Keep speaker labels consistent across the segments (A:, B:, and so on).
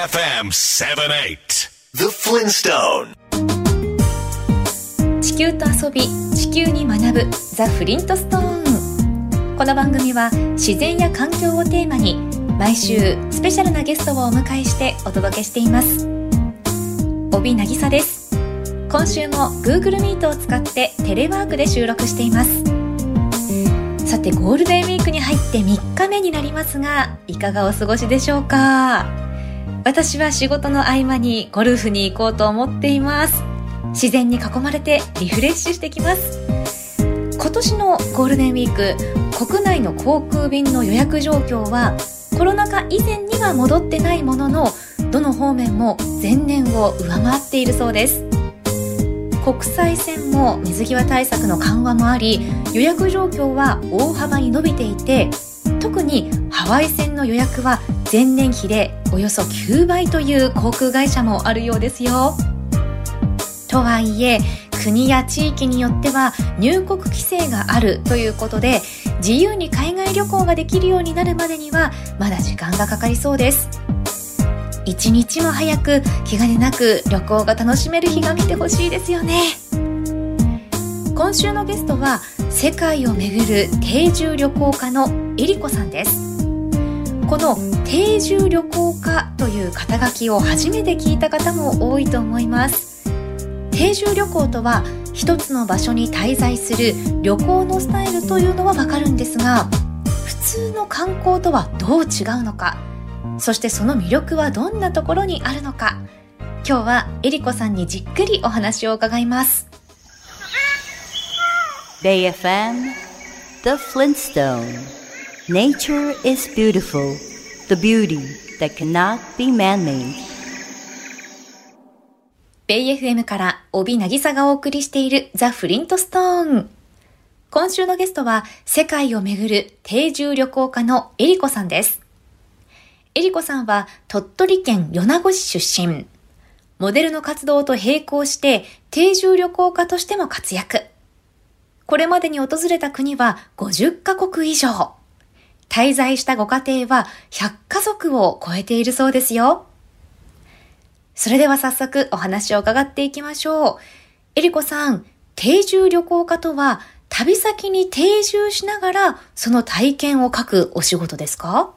A: AFM 78 The Flintstone
B: 地球と遊び地球に学ぶザ・フリントストーンこの番組は自然や環境をテーマに毎週スペシャルなゲストをお迎えしてお届けしています。帯渚です。今週も Google Meet を使ってテレワークで収録しています。さてゴールデンウィークに入って3日目になりますがいかがお過ごしでしょうか？私は仕事の合間にゴルフに行こうと思っています。自然に囲まれてリフレッシュしてきます。今年のゴールデンウィーク国内の航空便の予約状況はコロナ禍以前には戻ってないもののどの方面も前年を上回っているそうです。国際線も水際対策の緩和もあり予約状況は大幅に伸びていて特にハワイ線の予約は前年比でおよそ9倍という航空会社もあるようですよ。とはいえ国や地域によっては入国規制があるということで自由に海外旅行ができるようになるまでにはまだ時間がかかりそうです。一日も早く気兼ねなく旅行が楽しめる日が見てほしいですよね。今週のゲストは世界を巡る定住旅行家のえりこさんです。この定住旅行家という肩書きを初めて聞いた方も多いと思います。定住旅行とは一つの場所に滞在する旅行のスタイルというのはわかるんですが普通の観光とはどう違うのかそしてその魅力はどんなところにあるのか。今日はえりこさんにじっくりお話を伺います。
C: BayFM The Flintstone Nature is beautiful. The beauty that cannot be man-made.
B: ベイ FM から帯渚がお送りしているザ・フリントストーン今週のゲストは世界を巡る定住旅行家のえりこさんです。えりこさんは鳥取県米子市出身。モデルの活動と並行して定住旅行家としても活躍。これまでに訪れた国は50カ国以上。滞在したご家庭は100家族を超えているそうですよ。それでは早速お話を伺っていきましょう。えりこさん、定住旅行家とは旅先に定住しながらその体験を書くお仕事ですか？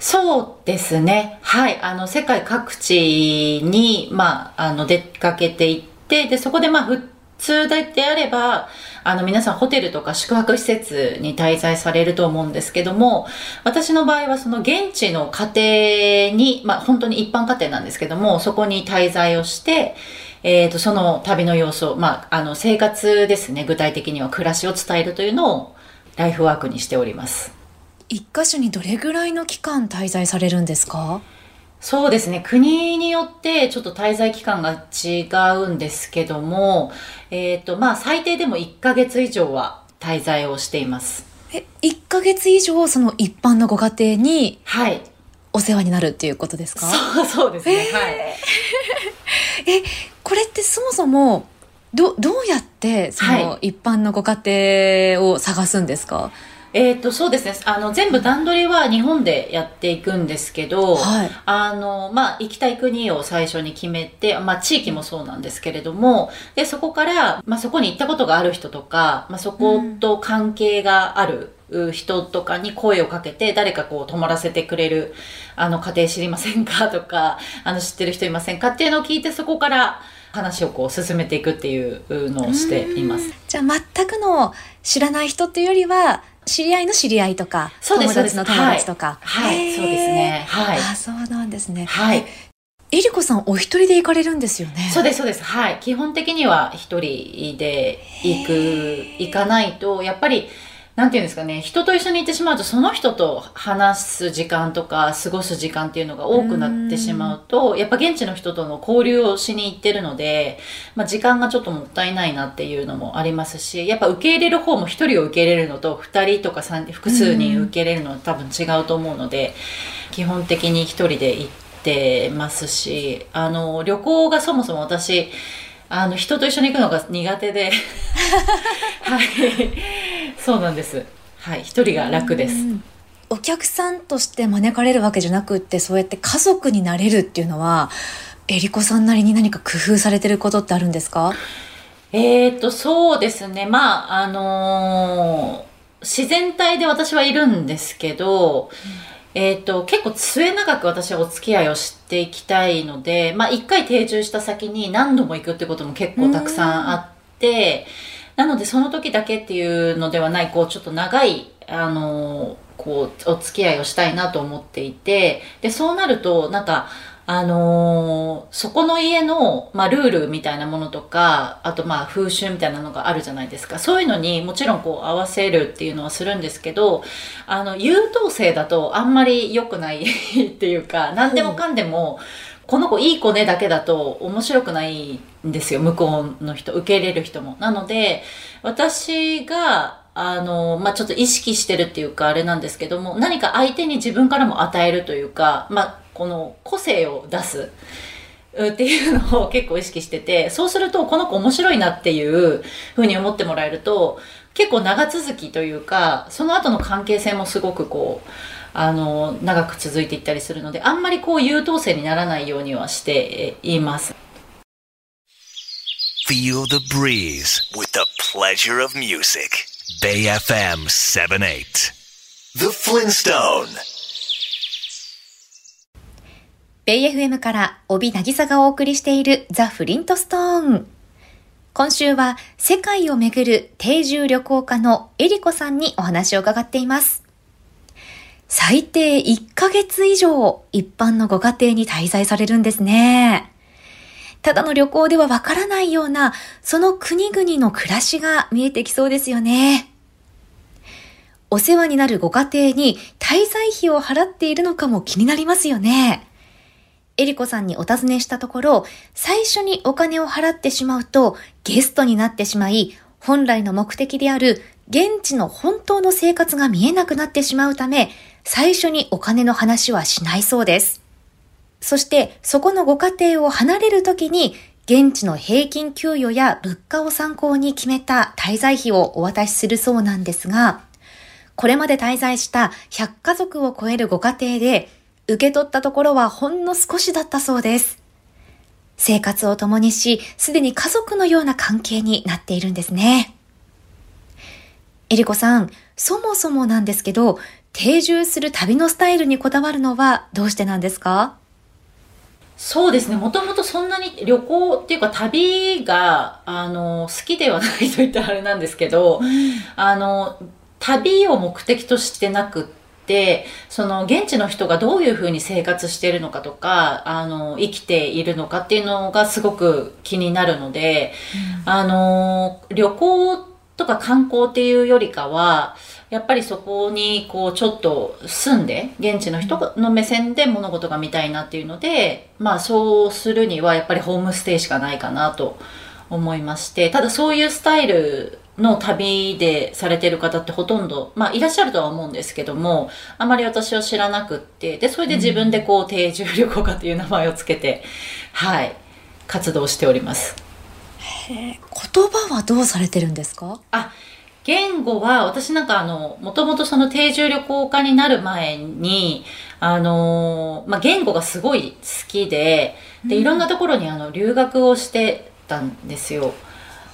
D: そうですね。はい。あの、世界各地に、まあ、あの、出かけていって、で、そこで、まあ、普通であれば、あの皆さんホテルとか宿泊施設に滞在されると思うんですけども、私の場合はその現地の家庭に、まあ本当に一般家庭なんですけども、そこに滞在をして、えっ、ー、と、その旅の様子を、まあ、あの、生活ですね、具体的には暮らしを伝えるというのをライフワークにしております。
B: 一箇所にどれぐらいの期間滞在されるんですか？
D: そうですね。国によってちょっと滞在期間が違うんですけども、えっ、ー、と、まあ最低でも1ヶ月以上は滞在をしています。
B: え、1ヶ月以上その一般のご家庭に、はい。お世話になるっていうことですか？
D: そうそうですね。はい。
B: え、これってそもそも、ど、どうやってその一般のご家庭を探すんですか、はい
D: えっ、ー、と、そうですね。あの、全部段取りは日本でやっていくんですけど、はい、あの、まあ、行きたい国を最初に決めて、まあ、地域もそうなんですけれども、で、そこから、まあ、そこに行ったことがある人とか、まあ、そこと関係がある、人とかに声をかけて誰かこう泊まらせてくれるあの家庭知りませんかとかあの知ってる人いませんか？っていうのを聞いてそこから話をこう進めていくっていうのをしています。
B: じゃあ全くの知らない人っていうよりは知り合いの知り合いとか、友達の友達とか。
D: はい、はい、そうですね。はい。
B: あ、そうなんですね。はい。えりこさんお一人で行かれるんですよね？
D: そうです、そうです。はい。基本的には一人で行く、行かないと、やっぱり、なんていうんですかね、人と一緒にいてしまうと、その人と話す時間とか、過ごす時間っていうのが多くなってしまうと、やっぱ現地の人との交流をしに行ってるので、まあ時間がちょっともったいないなっていうのもありますし、やっぱ受け入れる方も一人を受け入れるのと、二人とか三複数人受け入れるのは多分違うと思うので、基本的に一人で行ってますし、あの、旅行がそもそも私、あの人と一緒に行くのが苦手で はいそうなんです。はい。一人が楽です。
B: お客さんとして招かれるわけじゃなくって、そうやって家族になれるっていうのは、えりこさんなりに何か工夫されてることってあるんですか？
D: えー、っと、そうですね。まあ、あのー、自然体で私はいるんですけど、うん、えー、っと、結構末永く私はお付き合いをしていきたいので、まあ、一回定住した先に何度も行くってことも結構たくさんあって、なのでその時だけっていうのではない、こう、ちょっと長い、あの、こう、お付き合いをしたいなと思っていて、で、そうなると、なんか、あのー、そこの家の、まあ、ルールみたいなものとか、あとまあ風習みたいなのがあるじゃないですか。そういうのにもちろんこう合わせるっていうのはするんですけど、あの、優等生だとあんまり良くないっていうか、何でもかんでも、この子いい子ねだけだと面白くないんですよ、向こうの人、受け入れる人も。なので、私が、あの、まあ、ちょっと意識してるっていうかあれなんですけども、何か相手に自分からも与えるというか、まあ、この個性を出すっていうのを結構意識してて、そうするとこの子面白いなっていうふうに思ってもらえると、結構長続きというか、その後の関係性もすごくこう、あの、長く続いていったりするので、あんまりこう優等生にならないようにはしています。
A: Feel the breeze with the pleasure of music. Bay FM 78. The Flintstone.
B: ベイ FM から帯渚がお送りしているザ・フリントストーン。今週は世界をめぐる定住旅行家のエリコさんにお話を伺っています。最低1ヶ月以上一般のご家庭に滞在されるんですね。ただの旅行ではわからないようなその国々の暮らしが見えてきそうですよね。お世話になるご家庭に滞在費を払っているのかも気になりますよね。エリコさんにお尋ねしたところ、最初にお金を払ってしまうとゲストになってしまい、本来の目的である現地の本当の生活が見えなくなってしまうため、最初にお金の話はしないそうです。そして、そこのご家庭を離れるときに、現地の平均給与や物価を参考に決めた滞在費をお渡しするそうなんですが、これまで滞在した100家族を超えるご家庭で、受け取ったところはほんの少しだったそうです。生活を共にし、すでに家族のような関係になっているんですね。えりこさん、そもそもなんですけど、定住する旅のスタイルにこだわるのはどうしてなんですか？
D: そうですね。もともとそんなに旅行っていうか旅が、あの、好きではないと言ったらあれなんですけど、うん、あの、旅を目的としてなくって、ってその現地の人がどういうふうに生活しているのかとかあの生きているのかっていうのがすごく気になるので、うん、あの旅行とか観光っていうよりかはやっぱりそこにこうちょっと住んで現地の人の目線で物事が見たいなっていうのでまあそうするにはやっぱりホームステイしかないかなと思いましてただそういうスタイルの旅でされてる方ってほとんど、まあいらっしゃるとは思うんですけども、あまり私は知らなくって、で、それで自分でこう、定住旅行家という名前をつけて、はい、活動しております。
B: 言葉はどうされてるんですか？
D: あ、言語は、私なんかあの、もともとその定住旅行家になる前に、あの、まあ、言語がすごい好きで、で、いろんなところにあの、留学をしてたんですよ。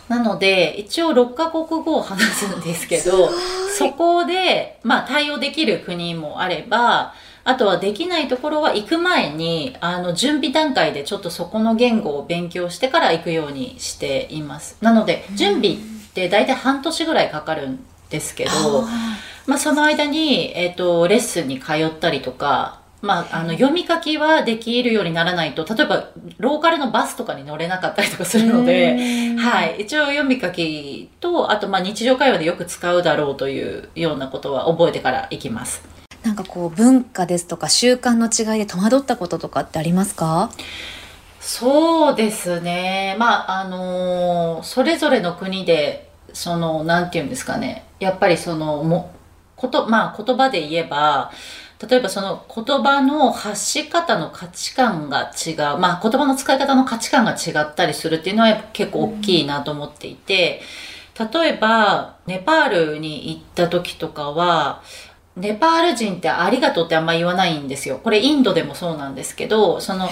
D: なので、一応6カ国語を話すんですけど、そこで、まあ対応できる国もあれば、あとはできないところは行く前に、あの、準備段階でちょっとそこの言語を勉強してから行くようにしています。なので、準備って大体半年ぐらいかかるんですけど、まあその間に、えっ、ー、と、レッスンに通ったりとか、まあ、あの読み書きはできるようにならないと例えばローカルのバスとかに乗れなかったりとかするので、はい、一応読み書きとあとまあ日常会話でよく使うだろうというようなことは覚えてからいきます。
B: なんかこう文化ですとか習慣の違いで戸惑ったこととかってありますか？
D: そうですね。まあ、あのー、それぞれの国で、その、なんていうんですかね。やっぱりその、も、こと、まあ、言葉で言えば、例えばその言葉の発し方の価値観が違う、まあ言葉の使い方の価値観が違ったりするっていうのは結構大きいなと思っていて、例えばネパールに行った時とかは、ネパール人ってありがとうってあんま言わないんですよ。これインドでもそうなんですけど、その、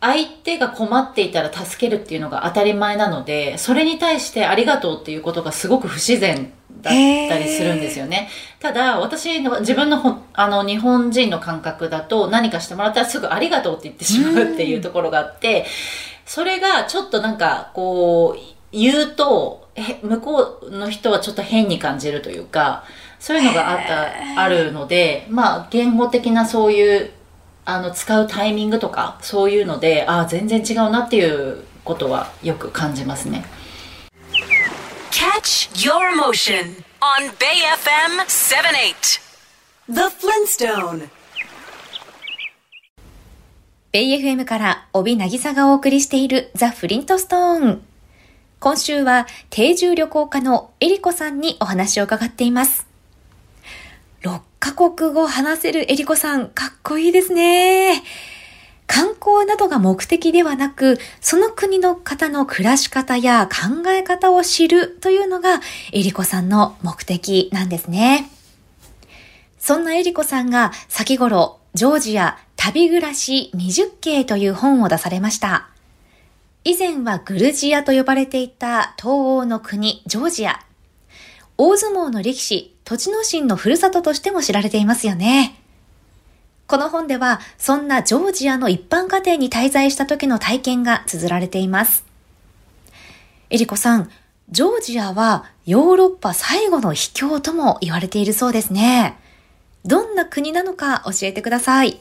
D: 相手が困っていたら助けるっていうのが当たり前なので、それに対してありがとうっていうことがすごく不自然だったりするんですよね。ただ、私の、自分のあの、日本人の感覚だと何かしてもらったらすぐありがとうって言ってしまうっていうところがあって、それがちょっとなんか、こう、言うと、向こうの人はちょっと変に感じるというか、そういうのがあった、あるので、まあ、言語的なそういうあの使うタイミングとかそういうのでああ全然違うなっていうことはよく感じますね。Catch your motion on Bay FM 78 The Flintstone
B: ベイ FM から帯渚がお送りしているザ・フリントストーン。今週は定住旅行家のエリコさんにお話を伺っています。国語話せるエリコさん、かっこいいですね。観光などが目的ではなく、その国の方の暮らし方や考え方を知るというのがエリコさんの目的なんですね。そんなエリコさんが先頃、ジョージア旅暮らし20景という本を出されました。以前はグルジアと呼ばれていた東欧の国、ジョージア。大相撲の力士、栃ノ心のふるさととしても知られていますよね。この本では、そんなジョージアの一般家庭に滞在した時の体験が綴られています。エリコさん、ジョージアはヨーロッパ最後の秘境とも言われているそうですね。どんな国なのか教えてください。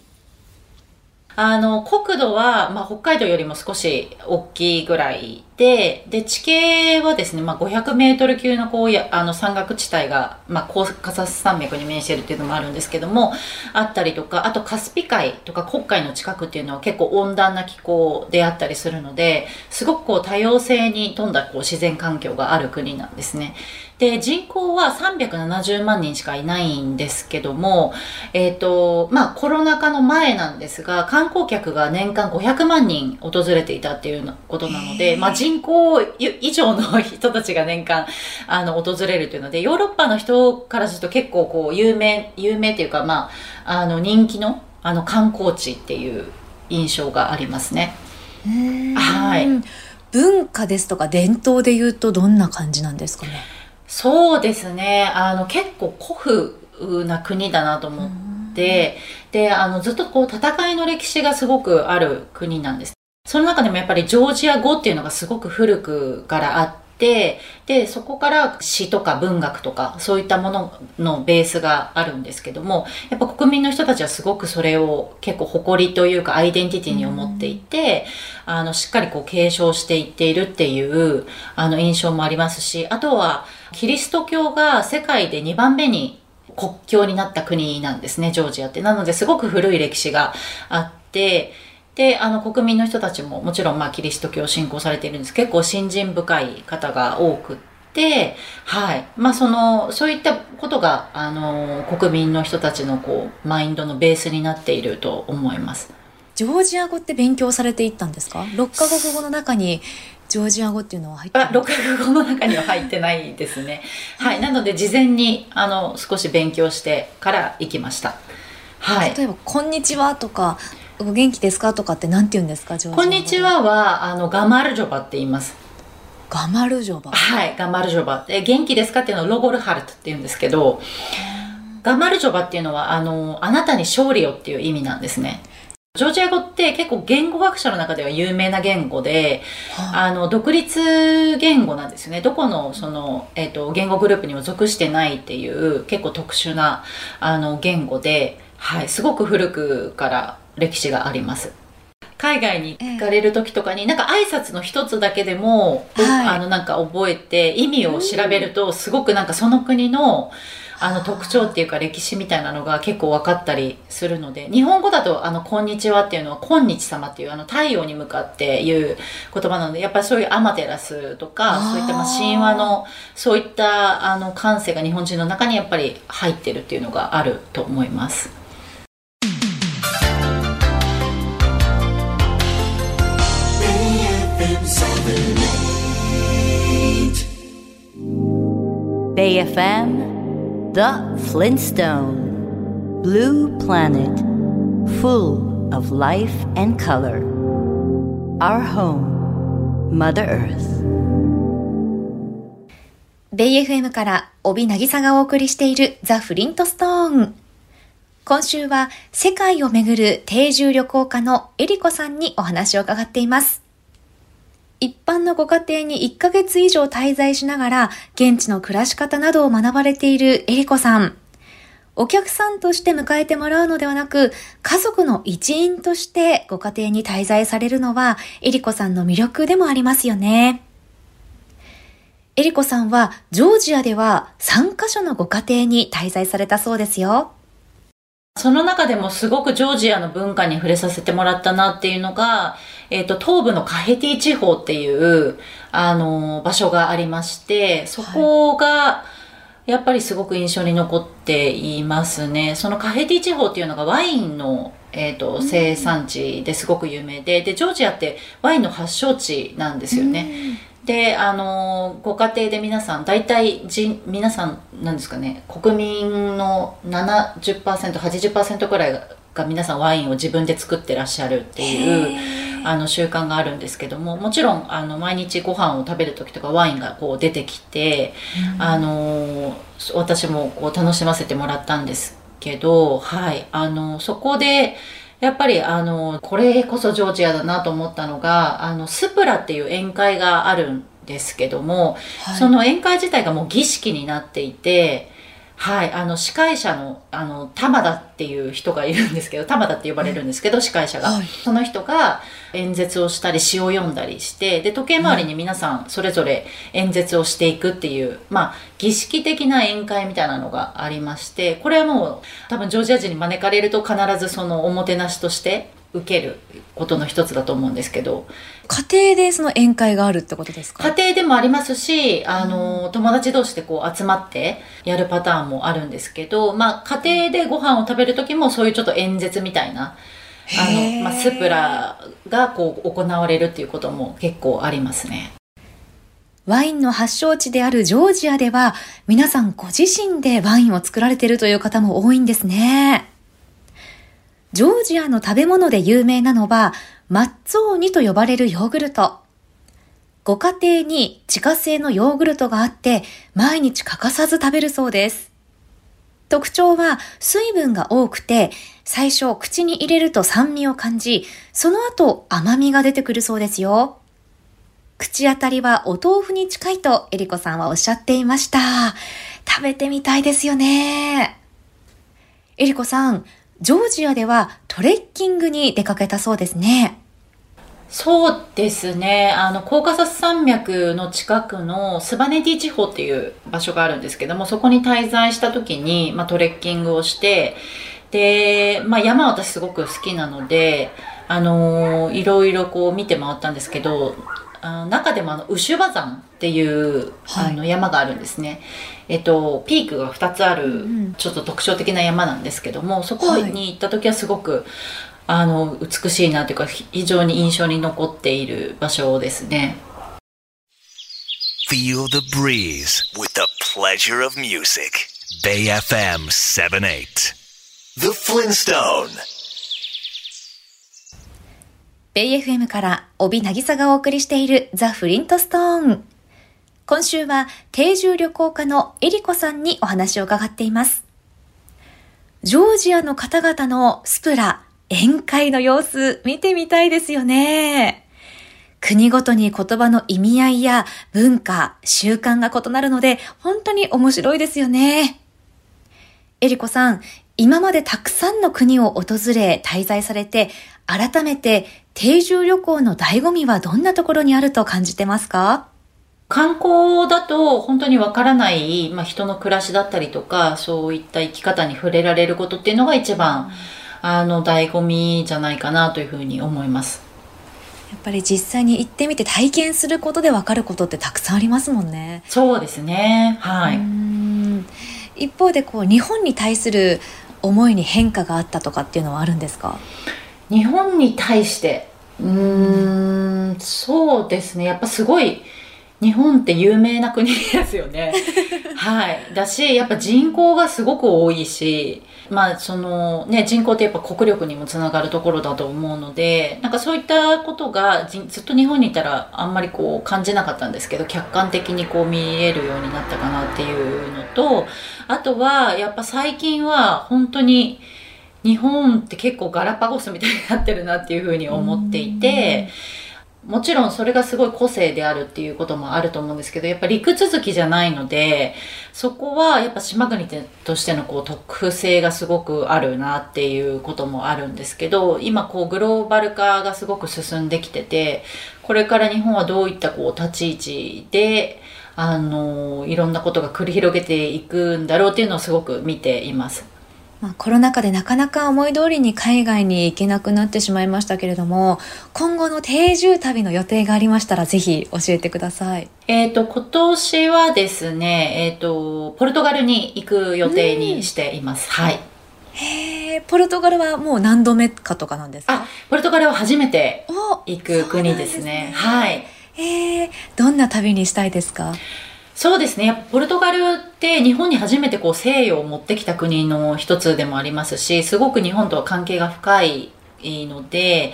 D: あの、国土は、まあ、北海道よりも少し大きいぐらいで、で、地形はですね、まあ、500メートル級のこうや、あの、山岳地帯が、まあ、コーカサス山脈に面しているっていうのもあるんですけども、あったりとか、あとカスピ海とか黒海の近くっていうのは結構温暖な気候であったりするので、すごくこう多様性に富んだこう自然環境がある国なんですね。で、人口は370万人しかいないんですけども、えっ、ー、と、まあコロナ禍の前なんですが、観光客が年間500万人訪れていたっていうことなので、まあ人口以上の人たちが年間、あの、訪れるというので、ヨーロッパの人からすると結構こう、有名、有名っていうか、まあ、あの、人気の、あの、観光地っていう印象がありますね。
B: はい。文化ですとか伝統で言うとどんな感じなんですかね？
D: そうですね。あの、結構古風な国だなと思って、で、あの、ずっとこう、戦いの歴史がすごくある国なんです。その中でもやっぱりジョージア語っていうのがすごく古くからあって、で、そこから詩とか文学とか、そういったもののベースがあるんですけども、やっぱ国民の人たちはすごくそれを結構誇りというかアイデンティティに思っていて、あの、しっかりこう継承していっているっていう、あの、印象もありますし、あとは、キリスト教が世界で2番目に国境になった国なんですね、ジョージアって。なのですごく古い歴史があって、で、あの国民の人たちももちろんまあキリスト教を信仰されているんです。結構信心深い方が多くって、はい。まあその、そういったことが、あの、国民の人たちのこう、マインドのベースになっていると思います。
B: ジョージア語って勉強されていったんですか ?6 カ国語の中にジョージア語っていうのは入ってあ、
D: 6カ国語の中には入ってないですね。はい。なので、事前に、あの、少し勉強してから行きました。
B: はい。例えば、こんにちはとか、お元気ですかとかってなんて言うんですか
D: こんにちはは、あの、ガマルジョバって言います。
B: ガマルジョバ
D: はい、ガマルジョバ。で、元気ですかっていうのをロゴルハルトって言うんですけど、ガマルジョバっていうのは、あの、あなたに勝利をっていう意味なんですね。ジョージア語って結構言語学者の中では有名な言語で、はい、あの、独立言語なんですよね。どこの、その、えっ、ー、と、言語グループにも属してないっていう結構特殊な、あの、言語で、はい、すごく古くから歴史があります。海外に行かれる時とかに、えー、なんか挨拶の一つだけでも、はい、あのなんか覚えて意味を調べるとすごくなんかその国のあの特徴っていうか歴史みたいなのが結構分かったりするので日本語だと「あのこんにちは」っていうのは「今日様」っていうあの太陽に向かっていう言葉なのでやっぱりそういうアマテラスとかそういったまあ神話のそういったあの感性が日本人の中にやっぱり入ってるっていうのがあると思います。
C: Bay FM The Flintstone Blue Planet Full of life and color Our home Mother Earth
B: ベイ FM から帯渚がお送りしているザ・フリントストーン。今週は世界をめぐる定住旅行家のエリコさんにお話を伺っています。一般のご家庭に1ヶ月以上滞在しながら現地の暮らし方などを学ばれているエリコさん。お客さんとして迎えてもらうのではなく、家族の一員としてご家庭に滞在されるのは、エリコさんの魅力でもありますよね。エリコさんはジョージアでは3カ所のご家庭に滞在されたそうですよ。
D: その中でもすごくジョージアの文化に触れさせてもらったなっていうのが、えっ、ー、と、東部のカヘティ地方っていう、あの、場所がありまして、そこが、やっぱりすごく印象に残っていますね。そのカヘティ地方っていうのがワインの、えっ、ー、と、生産地ですごく有名で、で、ジョージアってワインの発祥地なんですよね。であのご家庭で皆さん大体じ皆さんなんですかね国民の 70%80% くらいが皆さんワインを自分で作ってらっしゃるっていうあの習慣があるんですけどももちろんあの毎日ご飯を食べる時とかワインがこう出てきて、うん、あの私もこう楽しませてもらったんですけど、はい、あのそこでやっぱりあの、これこそジョージアだなと思ったのが、あの、スプラっていう宴会があるんですけども、はい、その宴会自体がもう儀式になっていて、はい、あの司会者のあの玉田っていう人がいるんですけど玉田って呼ばれるんですけど、司会者が、はい、その人が演説をしたり詩を読んだりしてで時計回りに皆さんそれぞれ演説をしていくっていう、まあ儀式的な宴会みたいなのがありましてこれはもう多分ジョージア人に招かれると必ずそのおもてなしとして受けることの一つだと思うんですけど
B: 家庭でその宴会があるってことですか？
D: 家庭でもありますしあの、うん、友達同士でこう集まってやるパターンもあるんですけど、まあ、家庭でご飯を食べる時もそういうちょっと演説みたいなあの、まあ、スプラがこう行われるっていうことも結構ありますね。
B: ワインの発祥地であるジョージアでは皆さんご自身でワインを作られているという方も多いんですね。ジョージアの食べ物で有名なのは、マッツォーニと呼ばれるヨーグルト。ご家庭に自家製のヨーグルトがあって、毎日欠かさず食べるそうです。特徴は水分が多くて、最初口に入れると酸味を感じ、その後甘みが出てくるそうですよ。口当たりはお豆腐に近いとエリコさんはおっしゃっていました。食べてみたいですよね。エリコさん、ジョージアではトレッキングに出かけたそうですね。
D: そうですね。あの、コーカサス山脈の近くのスバネティ地方っていう場所があるんですけども、そこに滞在した時に、まあ、トレッキングをして、で、まあ、山私すごく好きなので、あのー、いろいろこう見て回ったんですけど、あ中でもあのウシュバ山っていう、はい、あの山があるんですね。えっと、ピークが2つある、ちょっと特徴的な山なんですけども、そこに行った時はすごく、あの、美しいなというか、非常に印象に残っている場所ですね。Feel the breeze with the pleasure of music. Bay FM 78.
B: The Flintstone. ベイ FM から帯渚がお送りしているザ・フリントストーン。今週は定住旅行家のエリコさんにお話を伺っています。ジョージアの方々のスプラ、宴会の様子見てみたいですよね。国ごとに言葉の意味合いや文化、習慣が異なるので本当に面白いですよね。エリコさん、今までたくさんの国を訪れ滞在されて改めて定住旅行の醍醐味はどんなところにあると感じてますか？
D: 観光だと本当にわからない、まあ、人の暮らしだったりとかそういった生き方に触れられることっていうのが一番、あの醍醐味じゃないかなというふうに思います。
B: やっぱり実際に行ってみて体験することでわかることってたくさんありますもんね。
D: そうですね。はい。
B: 一方でこう日本に対する思いに変化があったとかっていうのはあるんですか？
D: 日本に対してうんそうですねやっぱすごい日本って有名な国ですよね。はい。だし、やっぱ人口がすごく多いし、まあそのね、人口ってやっぱ国力にもつながるところだと思うので、なんかそういったことがずっと日本にいたらあんまりこう感じなかったんですけど、客観的にこう見えるようになったかなっていうのと、あとはやっぱ最近は本当に日本って結構ガラパゴスみたいになってるなっていうふうに思っていて、もちろんそれがすごい個性であるっていうこともあると思うんですけど、やっぱ陸続きじゃないので、そこはやっぱ島国としてのこう特性がすごくあるなっていうこともあるんですけど、今こうグローバル化がすごく進んできてて、これから日本はどういったこう立ち位置で、あの、いろんなことが繰り広げていくんだろうっていうのをすごく見ています。
B: まあ、コロナ禍でなかなか思い通りに海外に行けなくなってしまいましたけれども、今後の定住旅の予定がありましたらぜひ教えてください。
D: えっ、ー、と、今年はですね、えっ、ー、と、ポルトガルに行く予定にしています。はい。
B: へえ、ポルトガルはもう何度目かとかなんですか？
D: あ、ポルトガルは初めて行く国ですね。すねはい。
B: へえ、どんな旅にしたいですか？
D: そうですね。ポルトガルって日本に初めてこう西洋を持ってきた国の一つでもありますし、すごく日本とは関係が深いので、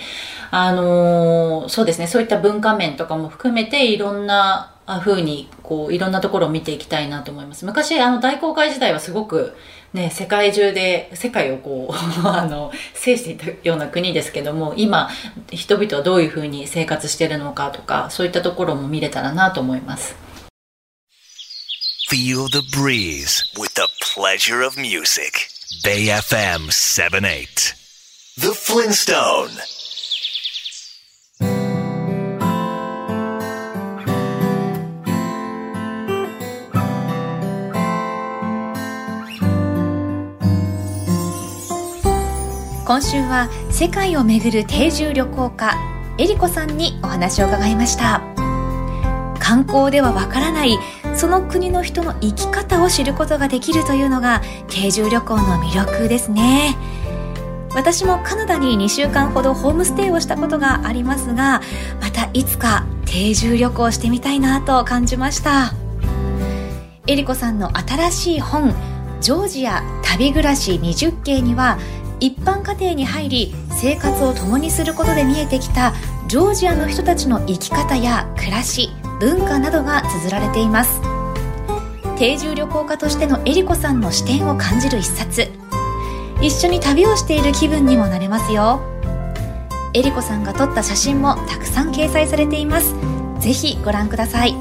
D: あの、そうですね、そういった文化面とかも含めていろんな風にこういろんなところを見ていきたいなと思います。昔あの大航海時代はすごくね、世界中で世界をこう あの制していたような国ですけども今人々はどういうふうに生活してるのかとかそういったところも見れたらなと思います。
A: Feel the breeze with the pleasure of music. Bay FM 78. The Flintstone.
B: 今週は世界を巡る定住旅行家エリコさんにお話を伺いました観光ではわからないその国の人の生き方を知ることができるというのが定住旅行の魅力ですね。私もカナダに2週間ほどホームステイをしたことがありますがまたいつか定住旅行してみたいなと感じました。エリコさんの新しい本「ジョージア旅暮らし20景」には一般家庭に入り生活を共にすることで見えてきたジョージアの人たちの生き方や暮らし文化などが綴られています。定住旅行家としてのエリコさんの視点を感じる一冊。一緒に旅をしている気分にもなれますよ。エリコさんが撮った写真もたくさん掲載されています。ぜひご覧ください。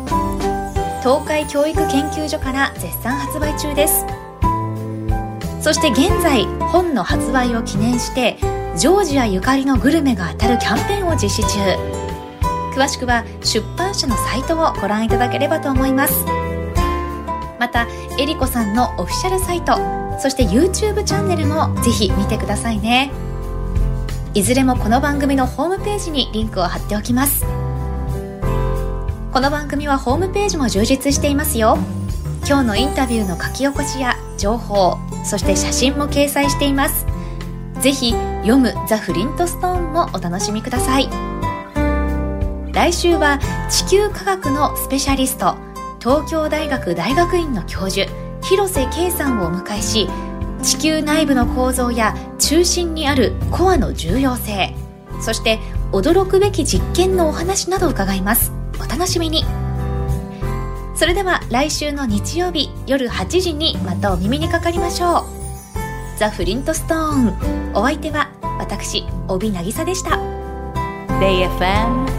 B: 東海教育研究所から絶賛発売中です。そして現在本の発売を記念してジョージアゆかりのグルメが当たるキャンペーンを実施中。詳しくは出版社のサイトをご覧いただければと思います。またえりこさんのオフィシャルサイトそして YouTube チャンネルもぜひ見てくださいね。いずれもこの番組のホームページにリンクを貼っておきます。この番組はホームページも充実していますよ。今日のインタビューの書き起こしや情報そして写真も掲載しています。ぜひ読むザ・フリントストーンもお楽しみください。来週は地球科学のスペシャリスト東京大学大学院の教授広瀬圭さんをお迎えし地球内部の構造や中心にあるコアの重要性そして驚くべき実験のお話など伺います。お楽しみに。それでは来週の日曜日夜8時にまたお耳にかかりましょう。ザ・フリントストーン。お相手は私帯渚でした。
C: JFM